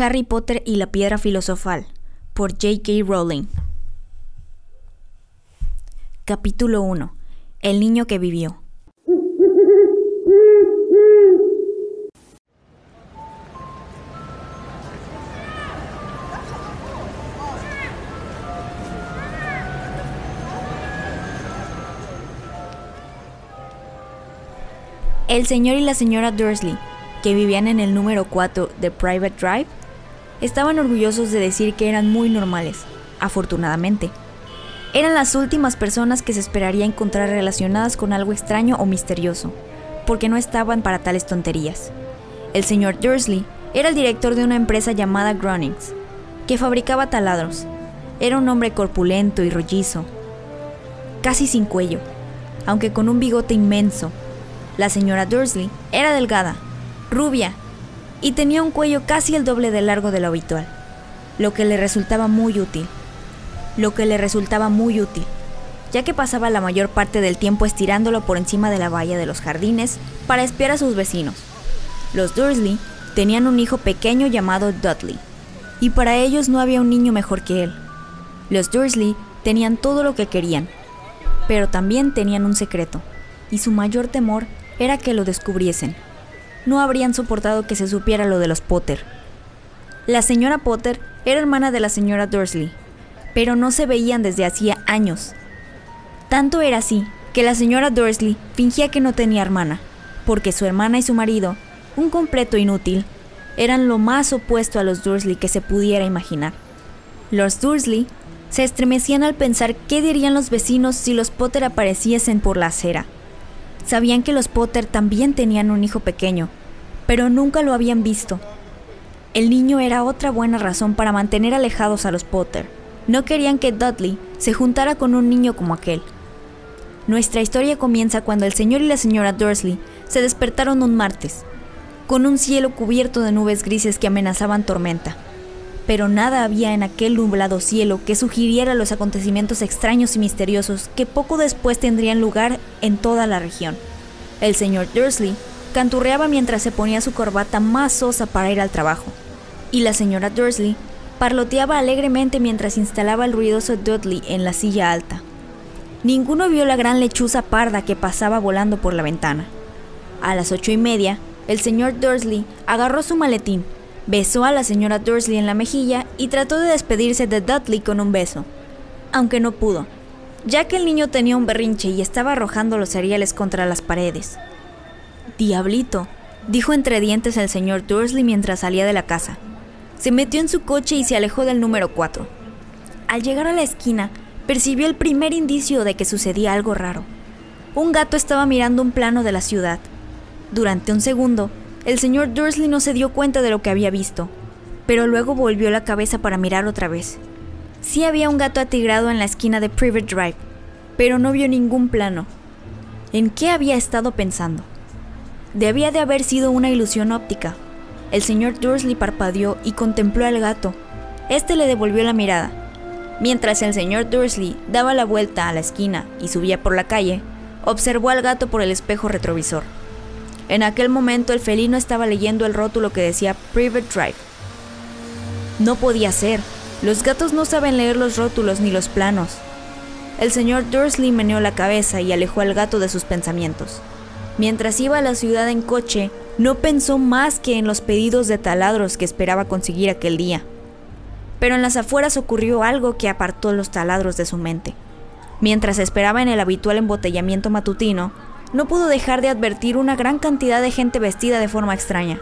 Harry Potter y la Piedra Filosofal, por J.K. Rowling. Capítulo 1. El niño que vivió. El señor y la señora Dursley, que vivían en el número 4 de Private Drive, estaban orgullosos de decir que eran muy normales, afortunadamente. Eran las últimas personas que se esperaría encontrar relacionadas con algo extraño o misterioso, porque no estaban para tales tonterías. El señor Dursley era el director de una empresa llamada Grunnings, que fabricaba taladros. Era un hombre corpulento y rollizo, casi sin cuello, aunque con un bigote inmenso. La señora Dursley era delgada, rubia y tenía un cuello casi el doble de largo de lo habitual, lo que le resultaba muy útil. Lo que le resultaba muy útil, ya que pasaba la mayor parte del tiempo estirándolo por encima de la valla de los jardines para espiar a sus vecinos. Los Dursley tenían un hijo pequeño llamado Dudley, y para ellos no había un niño mejor que él. Los Dursley tenían todo lo que querían, pero también tenían un secreto, y su mayor temor era que lo descubriesen no habrían soportado que se supiera lo de los Potter. La señora Potter era hermana de la señora Dursley, pero no se veían desde hacía años. Tanto era así que la señora Dursley fingía que no tenía hermana, porque su hermana y su marido, un completo inútil, eran lo más opuesto a los Dursley que se pudiera imaginar. Los Dursley se estremecían al pensar qué dirían los vecinos si los Potter apareciesen por la acera. Sabían que los Potter también tenían un hijo pequeño, pero nunca lo habían visto. El niño era otra buena razón para mantener alejados a los Potter. No querían que Dudley se juntara con un niño como aquel. Nuestra historia comienza cuando el señor y la señora Dursley se despertaron un martes, con un cielo cubierto de nubes grises que amenazaban tormenta. Pero nada había en aquel nublado cielo que sugiriera los acontecimientos extraños y misteriosos que poco después tendrían lugar en toda la región. El señor Dursley canturreaba mientras se ponía su corbata más sosa para ir al trabajo, y la señora Dursley parloteaba alegremente mientras instalaba el ruidoso Dudley en la silla alta. Ninguno vio la gran lechuza parda que pasaba volando por la ventana. A las ocho y media, el señor Dursley agarró su maletín, besó a la señora Dursley en la mejilla y trató de despedirse de Dudley con un beso, aunque no pudo, ya que el niño tenía un berrinche y estaba arrojando los cereales contra las paredes. Diablito, dijo entre dientes el señor Dursley mientras salía de la casa. Se metió en su coche y se alejó del número 4. Al llegar a la esquina, percibió el primer indicio de que sucedía algo raro. Un gato estaba mirando un plano de la ciudad. Durante un segundo, el señor Dursley no se dio cuenta de lo que había visto, pero luego volvió la cabeza para mirar otra vez. Sí había un gato atigrado en la esquina de Private Drive, pero no vio ningún plano. ¿En qué había estado pensando? Debía de haber sido una ilusión óptica. El señor Dursley parpadeó y contempló al gato. Este le devolvió la mirada. Mientras el señor Dursley daba la vuelta a la esquina y subía por la calle, observó al gato por el espejo retrovisor. En aquel momento el felino estaba leyendo el rótulo que decía Private Drive. No podía ser. Los gatos no saben leer los rótulos ni los planos. El señor Dursley meneó la cabeza y alejó al gato de sus pensamientos. Mientras iba a la ciudad en coche, no pensó más que en los pedidos de taladros que esperaba conseguir aquel día. Pero en las afueras ocurrió algo que apartó los taladros de su mente. Mientras esperaba en el habitual embotellamiento matutino, no pudo dejar de advertir una gran cantidad de gente vestida de forma extraña.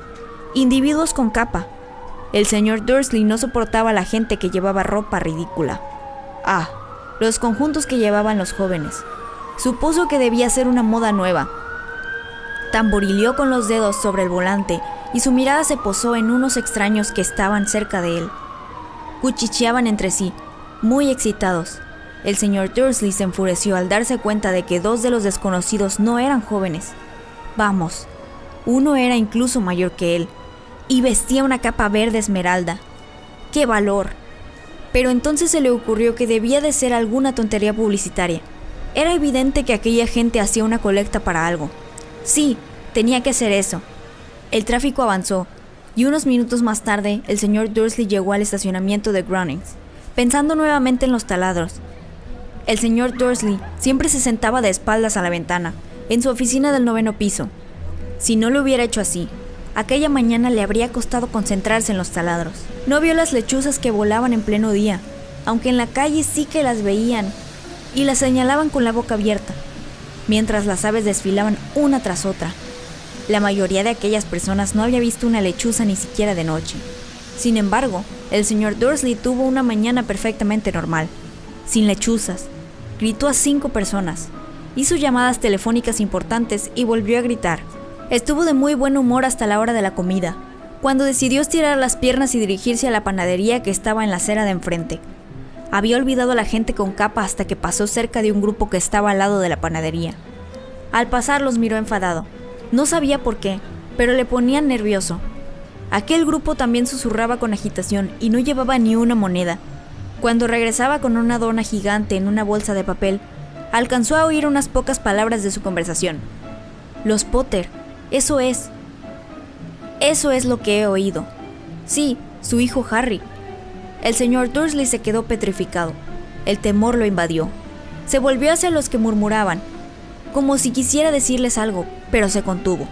Individuos con capa. El señor Dursley no soportaba a la gente que llevaba ropa ridícula. Ah, los conjuntos que llevaban los jóvenes. Supuso que debía ser una moda nueva, Tamborileó con los dedos sobre el volante y su mirada se posó en unos extraños que estaban cerca de él. Cuchicheaban entre sí, muy excitados. El señor Dursley se enfureció al darse cuenta de que dos de los desconocidos no eran jóvenes. Vamos, uno era incluso mayor que él, y vestía una capa verde esmeralda. ¡Qué valor! Pero entonces se le ocurrió que debía de ser alguna tontería publicitaria. Era evidente que aquella gente hacía una colecta para algo. Sí, tenía que ser eso. El tráfico avanzó, y unos minutos más tarde el señor Dursley llegó al estacionamiento de Grounings, pensando nuevamente en los taladros. El señor Dursley siempre se sentaba de espaldas a la ventana, en su oficina del noveno piso. Si no lo hubiera hecho así, aquella mañana le habría costado concentrarse en los taladros. No vio las lechuzas que volaban en pleno día, aunque en la calle sí que las veían y las señalaban con la boca abierta, mientras las aves desfilaban una tras otra. La mayoría de aquellas personas no había visto una lechuza ni siquiera de noche. Sin embargo, el señor Dursley tuvo una mañana perfectamente normal, sin lechuzas. Gritó a cinco personas, hizo llamadas telefónicas importantes y volvió a gritar. Estuvo de muy buen humor hasta la hora de la comida, cuando decidió estirar las piernas y dirigirse a la panadería que estaba en la acera de enfrente. Había olvidado a la gente con capa hasta que pasó cerca de un grupo que estaba al lado de la panadería. Al pasar los miró enfadado. No sabía por qué, pero le ponían nervioso. Aquel grupo también susurraba con agitación y no llevaba ni una moneda. Cuando regresaba con una dona gigante en una bolsa de papel, alcanzó a oír unas pocas palabras de su conversación. Los Potter, eso es. Eso es lo que he oído. Sí, su hijo Harry. El señor Dursley se quedó petrificado. El temor lo invadió. Se volvió hacia los que murmuraban, como si quisiera decirles algo, pero se contuvo.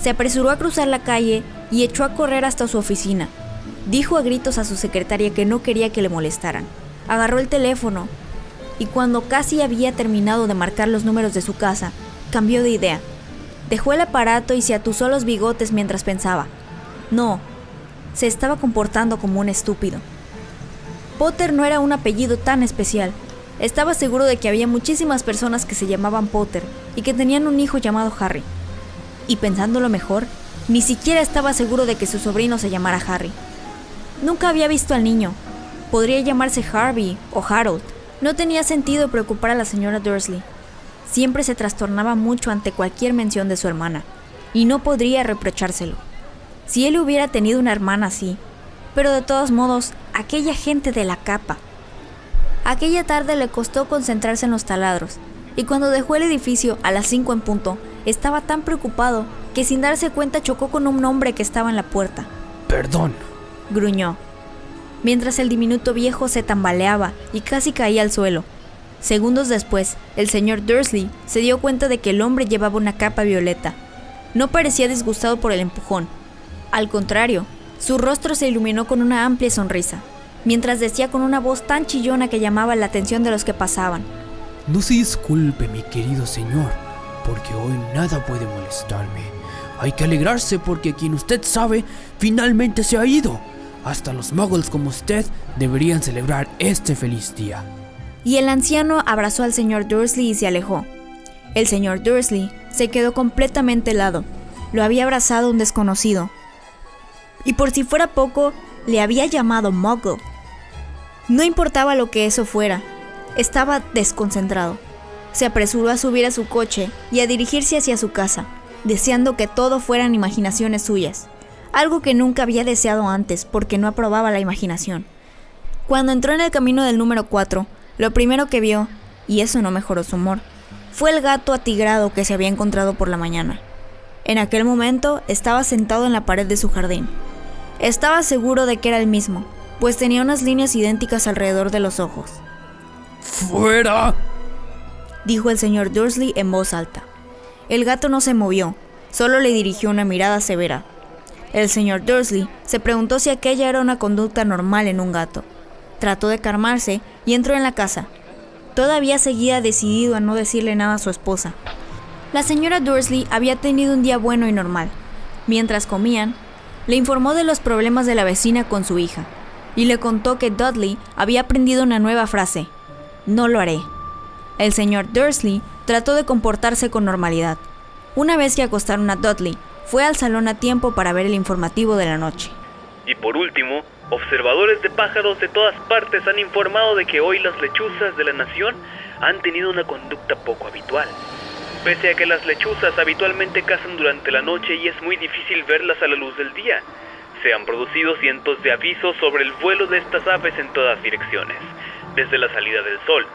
Se apresuró a cruzar la calle y echó a correr hasta su oficina. Dijo a gritos a su secretaria que no quería que le molestaran. Agarró el teléfono y cuando casi había terminado de marcar los números de su casa, cambió de idea. Dejó el aparato y se atusó los bigotes mientras pensaba. No, se estaba comportando como un estúpido. Potter no era un apellido tan especial. Estaba seguro de que había muchísimas personas que se llamaban Potter y que tenían un hijo llamado Harry. Y pensándolo mejor, ni siquiera estaba seguro de que su sobrino se llamara Harry. Nunca había visto al niño. Podría llamarse Harvey o Harold. No tenía sentido preocupar a la señora Dursley. Siempre se trastornaba mucho ante cualquier mención de su hermana, y no podría reprochárselo. Si él hubiera tenido una hermana así, pero de todos modos, aquella gente de la capa. Aquella tarde le costó concentrarse en los taladros, y cuando dejó el edificio a las 5 en punto, estaba tan preocupado que sin darse cuenta chocó con un hombre que estaba en la puerta. Perdón, gruñó, mientras el diminuto viejo se tambaleaba y casi caía al suelo. Segundos después, el señor Dursley se dio cuenta de que el hombre llevaba una capa violeta. No parecía disgustado por el empujón. Al contrario, su rostro se iluminó con una amplia sonrisa, mientras decía con una voz tan chillona que llamaba la atención de los que pasaban. No se disculpe, mi querido señor, porque hoy nada puede molestarme. Hay que alegrarse porque quien usted sabe finalmente se ha ido. Hasta los muggles como usted deberían celebrar este feliz día. Y el anciano abrazó al señor Dursley y se alejó. El señor Dursley se quedó completamente helado. Lo había abrazado un desconocido, y por si fuera poco, le había llamado Muggle. No importaba lo que eso fuera, estaba desconcentrado. Se apresuró a subir a su coche y a dirigirse hacia su casa, deseando que todo fueran imaginaciones suyas, algo que nunca había deseado antes porque no aprobaba la imaginación. Cuando entró en el camino del número 4, lo primero que vio, y eso no mejoró su humor, fue el gato atigrado que se había encontrado por la mañana. En aquel momento estaba sentado en la pared de su jardín, estaba seguro de que era el mismo, pues tenía unas líneas idénticas alrededor de los ojos. ¡Fuera! dijo el señor Dursley en voz alta. El gato no se movió, solo le dirigió una mirada severa. El señor Dursley se preguntó si aquella era una conducta normal en un gato. Trató de calmarse y entró en la casa. Todavía seguía decidido a no decirle nada a su esposa. La señora Dursley había tenido un día bueno y normal. Mientras comían, le informó de los problemas de la vecina con su hija y le contó que Dudley había aprendido una nueva frase, no lo haré. El señor Dursley trató de comportarse con normalidad. Una vez que acostaron a Dudley, fue al salón a tiempo para ver el informativo de la noche. Y por último, observadores de pájaros de todas partes han informado de que hoy las lechuzas de la nación han tenido una conducta poco habitual. Pese a que las lechuzas habitualmente cazan durante la noche y es muy difícil verlas a la luz del día, se han producido cientos de avisos sobre el vuelo de estas aves en todas direcciones, desde la salida del sol.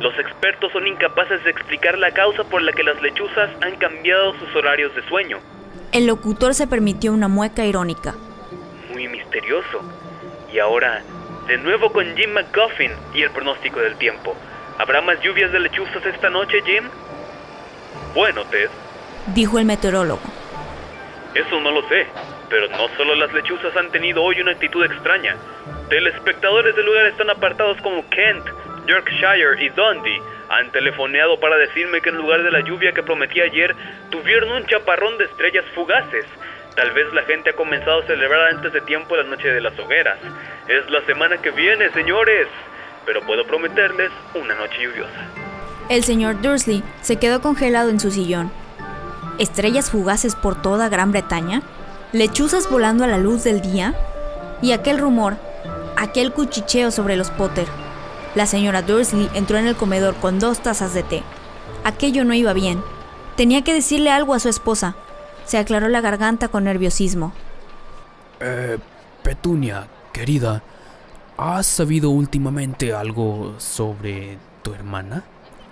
Los expertos son incapaces de explicar la causa por la que las lechuzas han cambiado sus horarios de sueño. El locutor se permitió una mueca irónica. muy misterioso. Y ahora, de nuevo con Jim McGuffin y el pronóstico del tiempo. ¿Habrá más lluvias de lechuzas esta noche, Jim? Bueno, Ted. Dijo el meteorólogo. Eso no lo sé, pero no solo las lechuzas han tenido hoy una actitud extraña. Telespectadores del lugar están apartados como Kent, Yorkshire y Dundee han telefoneado para decirme que en lugar de la lluvia que prometí ayer, tuvieron un chaparrón de estrellas fugaces. Tal vez la gente ha comenzado a celebrar antes de tiempo la noche de las hogueras. Es la semana que viene, señores. Pero puedo prometerles una noche lluviosa. El señor Dursley se quedó congelado en su sillón. ¿Estrellas fugaces por toda Gran Bretaña? ¿Lechuzas volando a la luz del día? Y aquel rumor, aquel cuchicheo sobre los Potter. La señora Dursley entró en el comedor con dos tazas de té. Aquello no iba bien. Tenía que decirle algo a su esposa. Se aclaró la garganta con nerviosismo. Eh, Petunia, querida, ¿has sabido últimamente algo sobre tu hermana?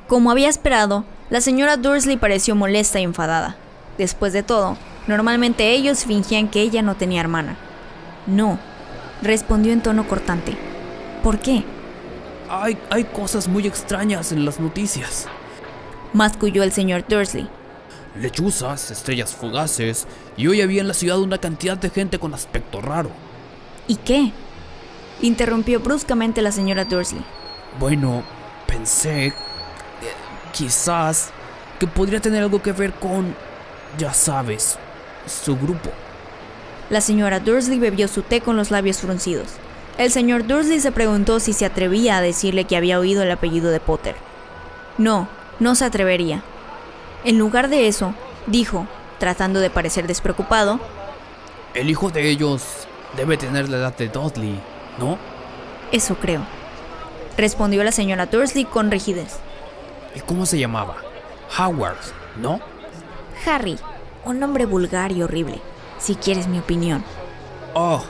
Como había esperado, la señora Dursley pareció molesta y enfadada. Después de todo, normalmente ellos fingían que ella no tenía hermana. No, respondió en tono cortante. ¿Por qué? Hay, hay cosas muy extrañas en las noticias. Masculló el señor Dursley. Lechuzas, estrellas fugaces, y hoy había en la ciudad una cantidad de gente con aspecto raro. ¿Y qué? Interrumpió bruscamente la señora Dursley. Bueno, pensé, eh, quizás, que podría tener algo que ver con, ya sabes, su grupo. La señora Dursley bebió su té con los labios fruncidos. El señor Dursley se preguntó si se atrevía a decirle que había oído el apellido de Potter. No, no se atrevería. En lugar de eso, dijo, tratando de parecer despreocupado, El hijo de ellos debe tener la edad de Dudley, ¿no? Eso creo. Respondió la señora Dursley con rigidez. ¿Y cómo se llamaba? Howard, ¿no? Harry, un nombre vulgar y horrible, si quieres mi opinión. Oh,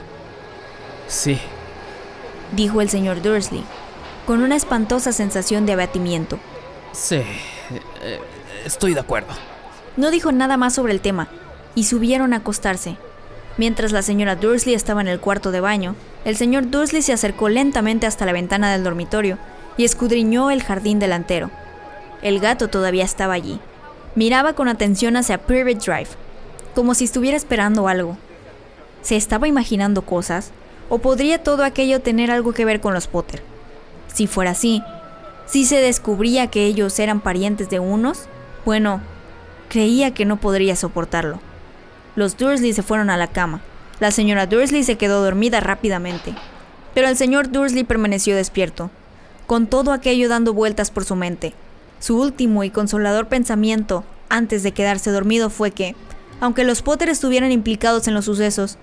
sí, dijo el señor Dursley, con una espantosa sensación de abatimiento. Sí, eh, estoy de acuerdo. No dijo nada más sobre el tema, y subieron a acostarse. Mientras la señora Dursley estaba en el cuarto de baño, el señor Dursley se acercó lentamente hasta la ventana del dormitorio y escudriñó el jardín delantero. El gato todavía estaba allí. Miraba con atención hacia Private Drive, como si estuviera esperando algo. ¿Se estaba imaginando cosas? ¿O podría todo aquello tener algo que ver con los Potter? Si fuera así, si se descubría que ellos eran parientes de unos, bueno, creía que no podría soportarlo. Los Dursley se fueron a la cama. La señora Dursley se quedó dormida rápidamente. Pero el señor Dursley permaneció despierto, con todo aquello dando vueltas por su mente. Su último y consolador pensamiento antes de quedarse dormido fue que, aunque los Potter estuvieran implicados en los sucesos,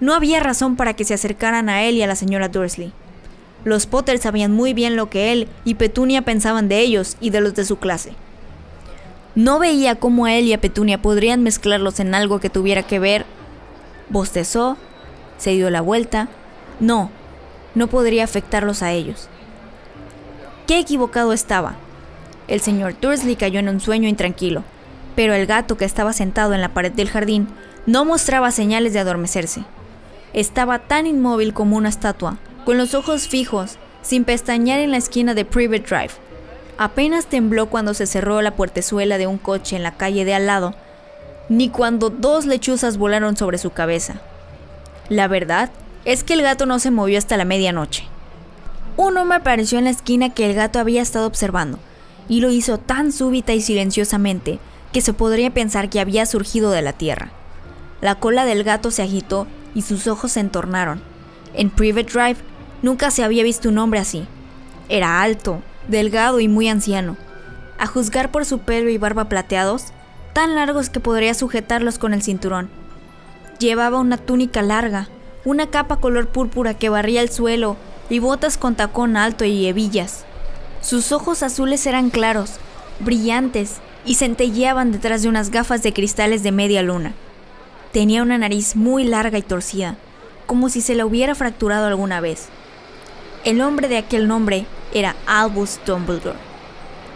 no había razón para que se acercaran a él y a la señora Dursley. Los Potter sabían muy bien lo que él y Petunia pensaban de ellos y de los de su clase. No veía cómo a él y a Petunia podrían mezclarlos en algo que tuviera que ver. Bostezó, se dio la vuelta. No, no podría afectarlos a ellos. Qué equivocado estaba. El señor Dursley cayó en un sueño intranquilo, pero el gato que estaba sentado en la pared del jardín no mostraba señales de adormecerse. Estaba tan inmóvil como una estatua, con los ojos fijos, sin pestañear en la esquina de Private Drive. Apenas tembló cuando se cerró la puertezuela de un coche en la calle de al lado, ni cuando dos lechuzas volaron sobre su cabeza. La verdad es que el gato no se movió hasta la medianoche. Un hombre apareció en la esquina que el gato había estado observando, y lo hizo tan súbita y silenciosamente que se podría pensar que había surgido de la tierra. La cola del gato se agitó y sus ojos se entornaron. En Private Drive nunca se había visto un hombre así. Era alto, delgado y muy anciano. A juzgar por su pelo y barba plateados, tan largos que podría sujetarlos con el cinturón. Llevaba una túnica larga, una capa color púrpura que barría el suelo y botas con tacón alto y hebillas. Sus ojos azules eran claros, brillantes y centelleaban detrás de unas gafas de cristales de media luna. Tenía una nariz muy larga y torcida, como si se la hubiera fracturado alguna vez. El hombre de aquel nombre era Albus Dumbledore.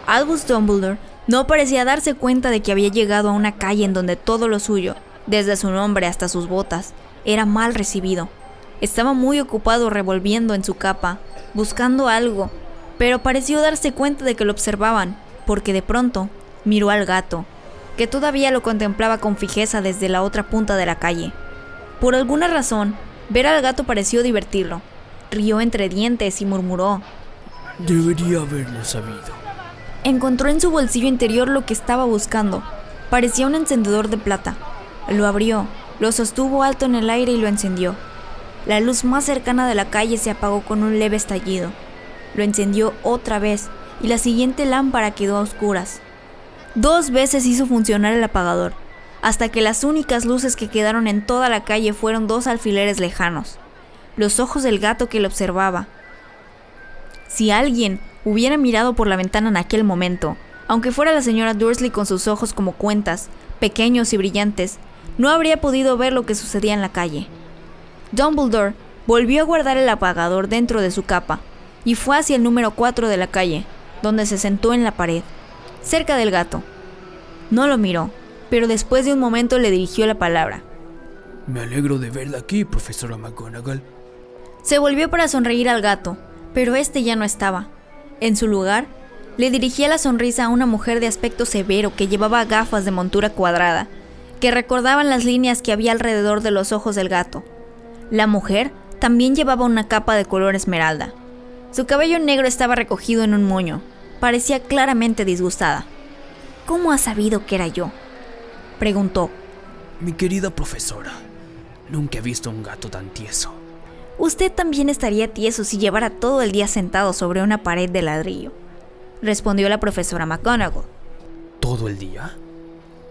Albus Dumbledore no parecía darse cuenta de que había llegado a una calle en donde todo lo suyo, desde su nombre hasta sus botas, era mal recibido. Estaba muy ocupado revolviendo en su capa, buscando algo, pero pareció darse cuenta de que lo observaban, porque de pronto miró al gato, que todavía lo contemplaba con fijeza desde la otra punta de la calle. Por alguna razón, ver al gato pareció divertirlo. Rió entre dientes y murmuró. Debería haberlo sabido. Encontró en su bolsillo interior lo que estaba buscando. Parecía un encendedor de plata. Lo abrió, lo sostuvo alto en el aire y lo encendió. La luz más cercana de la calle se apagó con un leve estallido. Lo encendió otra vez y la siguiente lámpara quedó a oscuras. Dos veces hizo funcionar el apagador, hasta que las únicas luces que quedaron en toda la calle fueron dos alfileres lejanos, los ojos del gato que lo observaba. Si alguien hubiera mirado por la ventana en aquel momento, aunque fuera la señora Dursley con sus ojos como cuentas, pequeños y brillantes, no habría podido ver lo que sucedía en la calle. Dumbledore volvió a guardar el apagador dentro de su capa y fue hacia el número 4 de la calle, donde se sentó en la pared cerca del gato. No lo miró, pero después de un momento le dirigió la palabra. Me alegro de verla aquí, profesora McGonagall. Se volvió para sonreír al gato, pero este ya no estaba. En su lugar, le dirigía la sonrisa a una mujer de aspecto severo que llevaba gafas de montura cuadrada, que recordaban las líneas que había alrededor de los ojos del gato. La mujer también llevaba una capa de color esmeralda. Su cabello negro estaba recogido en un moño, Parecía claramente disgustada. ¿Cómo ha sabido que era yo? Preguntó. Mi querida profesora, nunca he visto un gato tan tieso. Usted también estaría tieso si llevara todo el día sentado sobre una pared de ladrillo, respondió la profesora McGonagall. ¿Todo el día?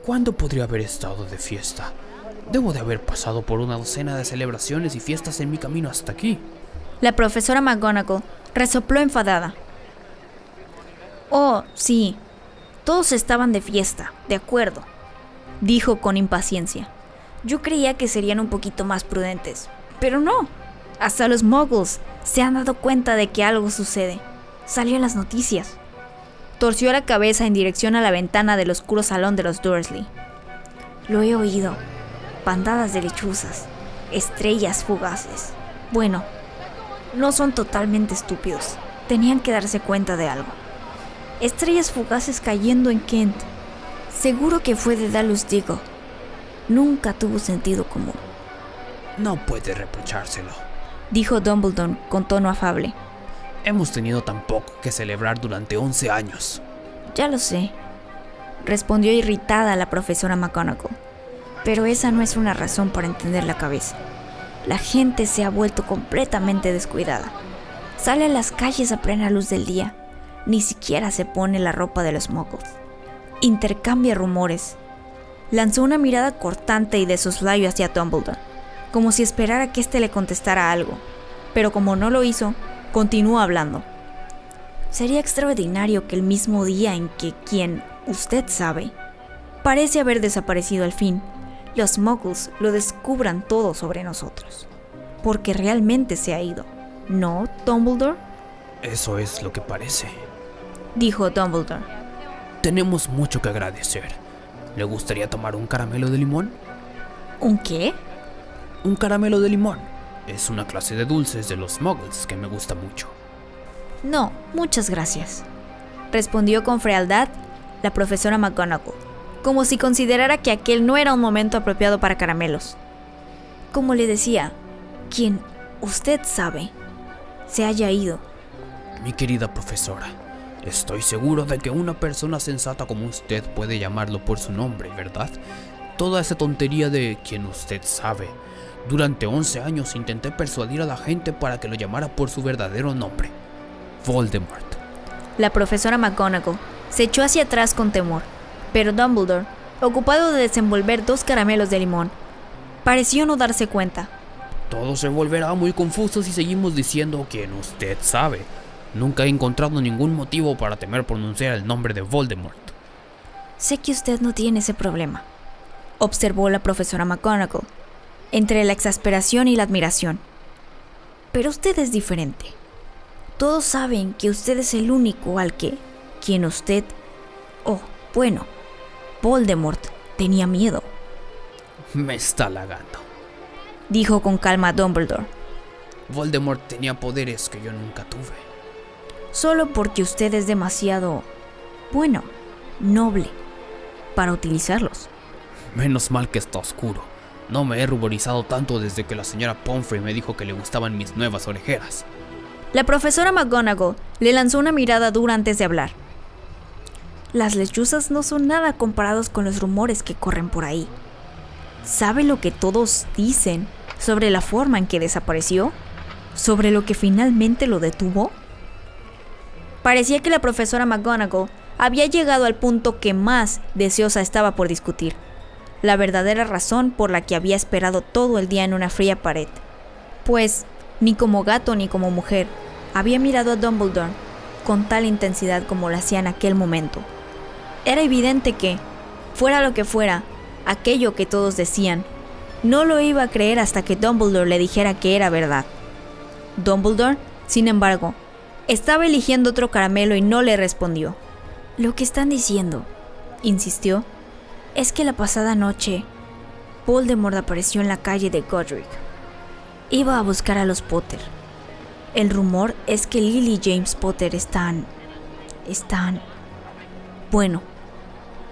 ¿Cuándo podría haber estado de fiesta? Debo de haber pasado por una docena de celebraciones y fiestas en mi camino hasta aquí. La profesora McGonagall resopló enfadada. Oh, sí. Todos estaban de fiesta, de acuerdo, dijo con impaciencia. Yo creía que serían un poquito más prudentes, pero no. Hasta los muggles se han dado cuenta de que algo sucede. Salió en las noticias. Torció la cabeza en dirección a la ventana del oscuro salón de los Dursley. Lo he oído. Bandadas de lechuzas. Estrellas fugaces. Bueno, no son totalmente estúpidos. Tenían que darse cuenta de algo. Estrellas fugaces cayendo en Kent. Seguro que fue de Dallas Digo. Nunca tuvo sentido común. No puede reprochárselo, dijo Dumbledore con tono afable. Hemos tenido tan poco que celebrar durante 11 años. Ya lo sé, respondió irritada la profesora McGonagall. Pero esa no es una razón para entender la cabeza. La gente se ha vuelto completamente descuidada. Sale a las calles a plena luz del día ni siquiera se pone la ropa de los mocos. Intercambia rumores. Lanzó una mirada cortante y de soslayo hacia Dumbledore, como si esperara que éste le contestara algo, pero como no lo hizo, continuó hablando. Sería extraordinario que el mismo día en que quien, usted sabe, parece haber desaparecido al fin, los muggles lo descubran todo sobre nosotros. Porque realmente se ha ido. ¿No, Dumbledore? Eso es lo que parece dijo Dumbledore. Tenemos mucho que agradecer. ¿Le gustaría tomar un caramelo de limón? ¿Un qué? Un caramelo de limón. Es una clase de dulces de los muggles que me gusta mucho. No, muchas gracias, respondió con frialdad la profesora McGonagall, como si considerara que aquel no era un momento apropiado para caramelos. Como le decía, quien usted sabe se haya ido. Mi querida profesora, Estoy seguro de que una persona sensata como usted puede llamarlo por su nombre, ¿verdad? Toda esa tontería de quien usted sabe. Durante 11 años intenté persuadir a la gente para que lo llamara por su verdadero nombre, Voldemort. La profesora McGonagall se echó hacia atrás con temor, pero Dumbledore, ocupado de desenvolver dos caramelos de limón, pareció no darse cuenta. Todo se volverá muy confuso si seguimos diciendo quien usted sabe. Nunca he encontrado ningún motivo para temer pronunciar el nombre de Voldemort. Sé que usted no tiene ese problema, observó la profesora McGonagall, entre la exasperación y la admiración. Pero usted es diferente. Todos saben que usted es el único al que, quien usted, oh, bueno, Voldemort tenía miedo. Me está halagando, dijo con calma Dumbledore. Voldemort tenía poderes que yo nunca tuve. Solo porque usted es demasiado, bueno, noble para utilizarlos. Menos mal que está oscuro. No me he ruborizado tanto desde que la señora Pomfrey me dijo que le gustaban mis nuevas orejeras. La profesora McGonagall le lanzó una mirada dura antes de hablar. Las lechuzas no son nada comparados con los rumores que corren por ahí. ¿Sabe lo que todos dicen sobre la forma en que desapareció? ¿Sobre lo que finalmente lo detuvo? Parecía que la profesora McGonagall había llegado al punto que más deseosa estaba por discutir, la verdadera razón por la que había esperado todo el día en una fría pared. Pues, ni como gato ni como mujer, había mirado a Dumbledore con tal intensidad como lo hacía en aquel momento. Era evidente que, fuera lo que fuera, aquello que todos decían, no lo iba a creer hasta que Dumbledore le dijera que era verdad. Dumbledore, sin embargo, estaba eligiendo otro caramelo y no le respondió. Lo que están diciendo, insistió, es que la pasada noche Voldemort apareció en la calle de Godric. Iba a buscar a los Potter. El rumor es que Lily y James Potter están... están... bueno,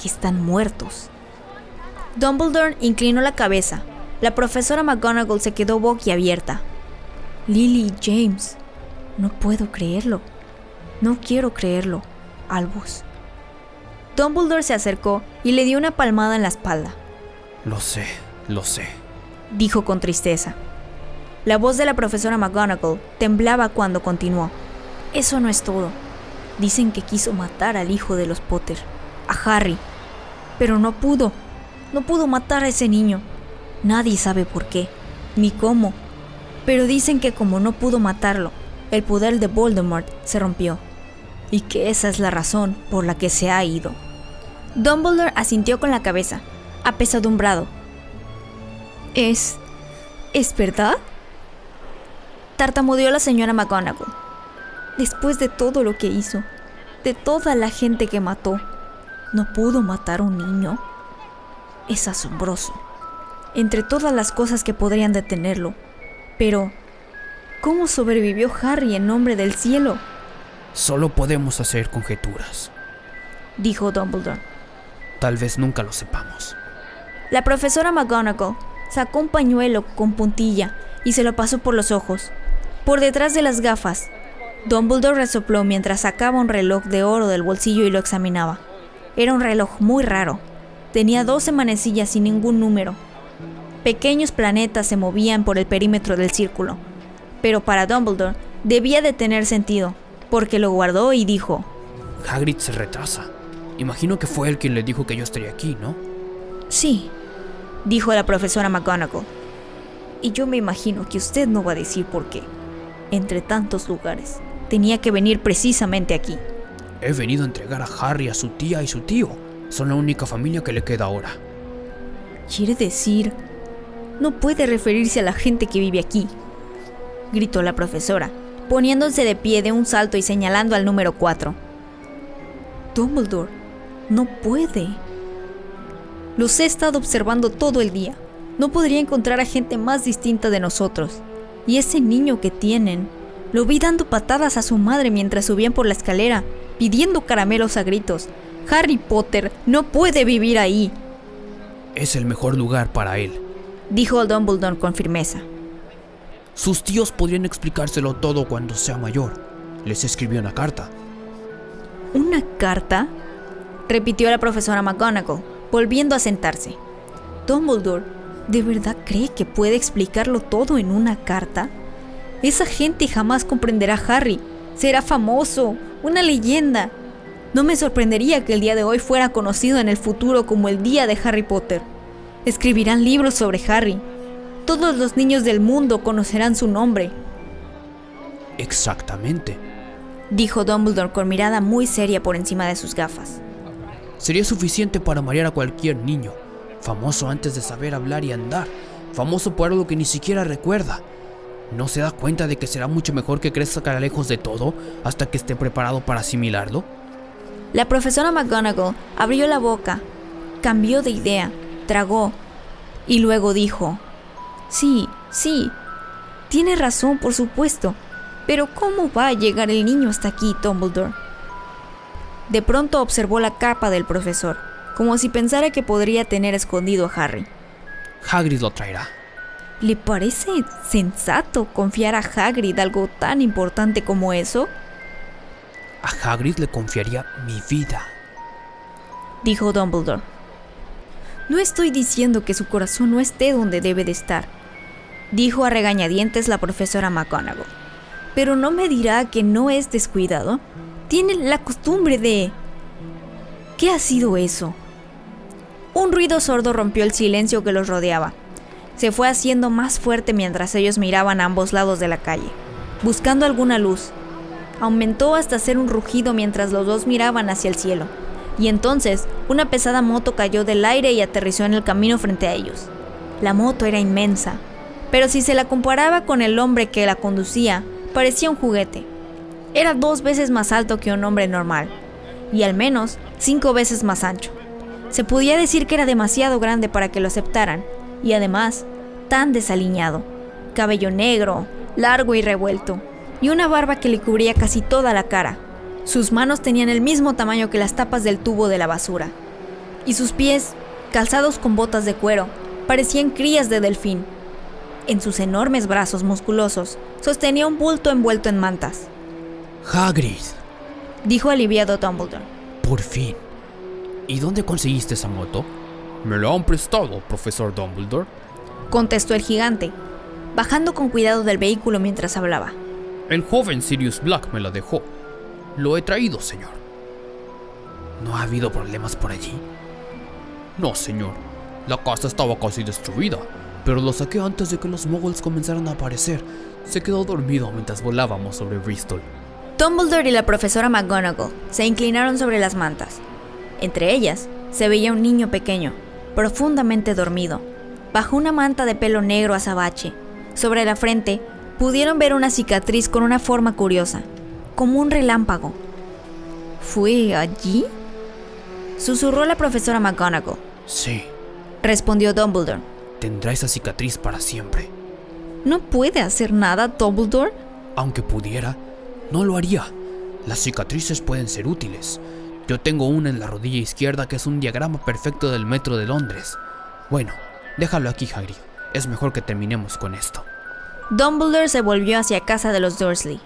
que están muertos. Dumbledore inclinó la cabeza. La profesora McGonagall se quedó boquiabierta. Lily y James. No puedo creerlo. No quiero creerlo, Albus. Dumbledore se acercó y le dio una palmada en la espalda. Lo sé, lo sé, dijo con tristeza. La voz de la profesora McGonagall temblaba cuando continuó. Eso no es todo. Dicen que quiso matar al hijo de los Potter, a Harry. Pero no pudo. No pudo matar a ese niño. Nadie sabe por qué, ni cómo. Pero dicen que como no pudo matarlo, el poder de Voldemort se rompió. Y que esa es la razón por la que se ha ido. Dumbledore asintió con la cabeza, apesadumbrado. ¿Es... ¿Es verdad? Tartamudeó la señora McGonagall. Después de todo lo que hizo, de toda la gente que mató, ¿no pudo matar a un niño? Es asombroso. Entre todas las cosas que podrían detenerlo. Pero, ¿cómo sobrevivió Harry en nombre del cielo? Solo podemos hacer conjeturas, dijo Dumbledore. Tal vez nunca lo sepamos. La profesora McGonagall sacó un pañuelo con puntilla y se lo pasó por los ojos. Por detrás de las gafas, Dumbledore resopló mientras sacaba un reloj de oro del bolsillo y lo examinaba. Era un reloj muy raro. Tenía 12 manecillas sin ningún número. Pequeños planetas se movían por el perímetro del círculo. Pero para Dumbledore debía de tener sentido, porque lo guardó y dijo: Hagrid se retrasa. Imagino que fue él quien le dijo que yo estaría aquí, ¿no? Sí, dijo la profesora McGonagall. Y yo me imagino que usted no va a decir por qué. Entre tantos lugares, tenía que venir precisamente aquí. He venido a entregar a Harry a su tía y su tío. Son la única familia que le queda ahora. ¿Quiere decir? No puede referirse a la gente que vive aquí, gritó la profesora, poniéndose de pie de un salto y señalando al número 4. Dumbledore, no puede. Los he estado observando todo el día. No podría encontrar a gente más distinta de nosotros. Y ese niño que tienen, lo vi dando patadas a su madre mientras subían por la escalera, pidiendo caramelos a gritos. Harry Potter no puede vivir ahí. Es el mejor lugar para él, dijo Dumbledore con firmeza. Sus tíos podrían explicárselo todo cuando sea mayor. Les escribió una carta. ¿Una carta? repitió la profesora McGonagall, volviendo a sentarse. Dumbledore, ¿de verdad cree que puede explicarlo todo en una carta? Esa gente jamás comprenderá a Harry. Será famoso, una leyenda. No me sorprendería que el día de hoy fuera conocido en el futuro como el día de Harry Potter. Escribirán libros sobre Harry. Todos los niños del mundo conocerán su nombre. Exactamente, dijo Dumbledore con mirada muy seria por encima de sus gafas. Sería suficiente para marear a cualquier niño, famoso antes de saber hablar y andar, famoso por algo que ni siquiera recuerda. ¿No se da cuenta de que será mucho mejor que crezca lejos de todo hasta que esté preparado para asimilarlo? La profesora McGonagall abrió la boca, cambió de idea, tragó y luego dijo, sí, sí, Tiene razón, por supuesto. Pero ¿cómo va a llegar el niño hasta aquí, Dumbledore? De pronto observó la capa del profesor, como si pensara que podría tener escondido a Harry. Hagrid lo traerá. ¿Le parece sensato confiar a Hagrid algo tan importante como eso? A Hagrid le confiaría mi vida. Dijo Dumbledore. No estoy diciendo que su corazón no esté donde debe de estar, dijo a regañadientes la profesora McGonagall. Pero no me dirá que no es descuidado. Tiene la costumbre de... ¿Qué ha sido eso? Un ruido sordo rompió el silencio que los rodeaba. Se fue haciendo más fuerte mientras ellos miraban a ambos lados de la calle, buscando alguna luz. Aumentó hasta ser un rugido mientras los dos miraban hacia el cielo, y entonces una pesada moto cayó del aire y aterrizó en el camino frente a ellos. La moto era inmensa, pero si se la comparaba con el hombre que la conducía, parecía un juguete. Era dos veces más alto que un hombre normal, y al menos cinco veces más ancho. Se podía decir que era demasiado grande para que lo aceptaran, y además tan desaliñado. Cabello negro, largo y revuelto, y una barba que le cubría casi toda la cara. Sus manos tenían el mismo tamaño que las tapas del tubo de la basura. Y sus pies, calzados con botas de cuero, parecían crías de delfín. En sus enormes brazos musculosos sostenía un bulto envuelto en mantas. Hagrid, Dijo aliviado Dumbledore. por fin. ¿Y dónde conseguiste esa moto? Me la han prestado, profesor Dumbledore. Contestó el gigante, bajando con cuidado del vehículo mientras hablaba. El joven Sirius Black me la dejó. Lo he traído, señor. ¿No ha habido problemas por allí? No, señor. La casa estaba casi destruida, pero lo saqué antes de que los moguls comenzaran a aparecer. Se quedó dormido mientras volábamos sobre Bristol. Dumbledore y la profesora McGonagall se inclinaron sobre las mantas. Entre ellas se veía un niño pequeño, profundamente dormido, bajo una manta de pelo negro azabache. Sobre la frente pudieron ver una cicatriz con una forma curiosa, como un relámpago. ¿Fue allí? Susurró la profesora McGonagall. Sí, Respondió Dumbledore. tendrá esa cicatriz para siempre. ¿No puede hacer nada, Dumbledore? Aunque pudiera, no lo haría. Las cicatrices pueden ser útiles. Yo tengo una en la rodilla izquierda que es un diagrama perfecto del metro de Londres. Bueno, déjalo aquí, Hagrid. Es mejor que terminemos con esto. Dumbledore se volvió hacia casa de los Dursley.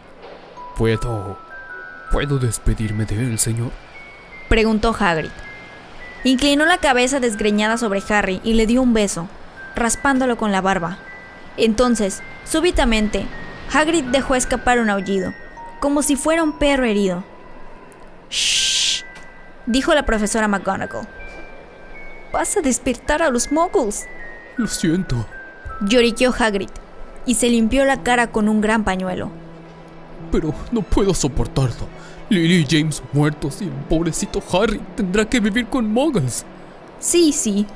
¿Puedo... ¿Puedo despedirme de él, señor? Preguntó Hagrid. Inclinó la cabeza desgreñada sobre Harry y le dio un beso, raspándolo con la barba. Entonces, súbitamente, Hagrid dejó escapar un aullido, como si fuera un perro herido. Shh, dijo la profesora McGonagall. Vas a despertar a los muggles. Lo siento. Lloriqueó Hagrid y se limpió la cara con un gran pañuelo. Pero no puedo soportarlo. Lily y James muertos y el pobrecito Harry tendrá que vivir con muggles. Sí, sí,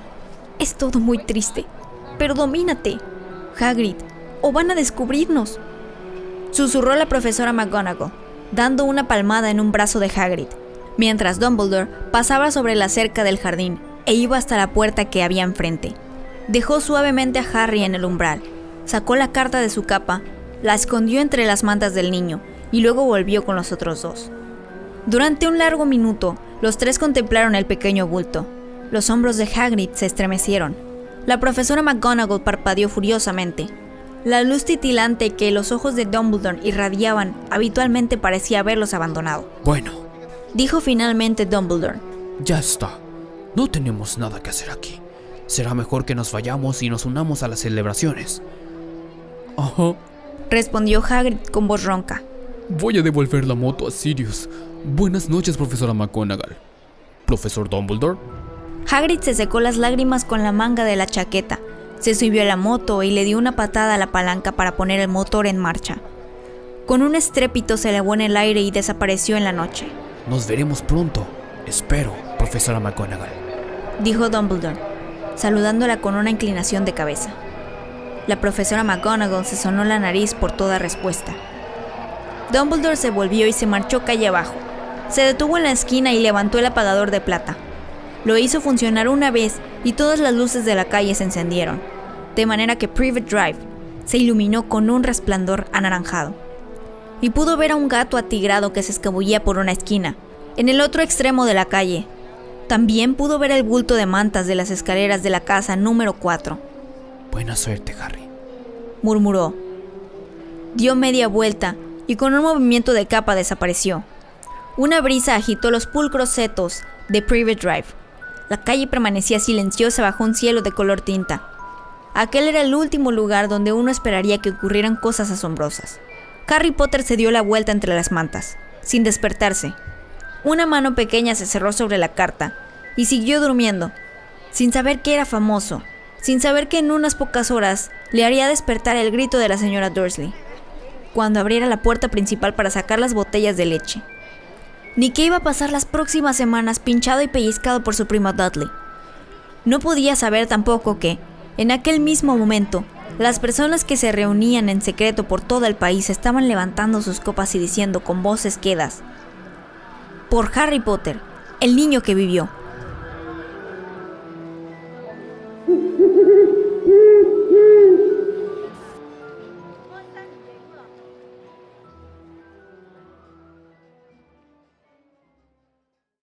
es todo muy triste. Pero domínate, Hagrid, o van a descubrirnos. Susurró la profesora McGonagall, dando una palmada en un brazo de Hagrid, mientras Dumbledore pasaba sobre la cerca del jardín e iba hasta la puerta que había enfrente. Dejó suavemente a Harry en el umbral, sacó la carta de su capa, la escondió entre las mantas del niño y luego volvió con los otros dos. Durante un largo minuto, los tres contemplaron el pequeño bulto. Los hombros de Hagrid se estremecieron. La profesora McGonagall parpadeó furiosamente. La luz titilante que los ojos de Dumbledore irradiaban habitualmente parecía haberlos abandonado. Bueno, Dijo finalmente Dumbledore. ya está. No tenemos nada que hacer aquí. Será mejor que nos vayamos y nos unamos a las celebraciones. Ajá. Respondió Hagrid con voz ronca. Voy a devolver la moto a Sirius. Buenas noches, profesora McGonagall. ¿Profesor Dumbledore? Hagrid se secó las lágrimas con la manga de la chaqueta, se subió a la moto y le dio una patada a la palanca para poner el motor en marcha. Con un estrépito se elevó en el aire y desapareció en la noche, Nos veremos pronto. Espero, profesora McGonagall. dijo Dumbledore, saludándola con una inclinación de cabeza. La profesora McGonagall se sonó la nariz por toda respuesta. Dumbledore se volvió y se marchó calle abajo. Se detuvo en la esquina y levantó el apagador de plata. Lo hizo funcionar una vez y todas las luces de la calle se encendieron, de manera que Private Drive se iluminó con un resplandor anaranjado. Y pudo ver a un gato atigrado que se escabullía por una esquina, en el otro extremo de la calle. También pudo ver el bulto de mantas de las escaleras de la casa número 4. Buena suerte, Harry, murmuró. Dio media vuelta y con un movimiento de capa desapareció. Una brisa agitó los pulcros setos de Private Drive. La calle permanecía silenciosa bajo un cielo de color tinta. Aquel era el último lugar donde uno esperaría que ocurrieran cosas asombrosas. Harry Potter se dio la vuelta entre las mantas, sin despertarse. Una mano pequeña se cerró sobre la carta y siguió durmiendo, sin saber que era famoso, sin saber que en unas pocas horas le haría despertar el grito de la señora Dursley, cuando abriera la puerta principal para sacar las botellas de leche. Ni que iba a pasar las próximas semanas pinchado y pellizcado por su prima Dudley. No podía saber tampoco que, en aquel mismo momento, las personas que se reunían en secreto por todo el país estaban levantando sus copas y diciendo con voces quedas, por Harry Potter, el niño que vivió.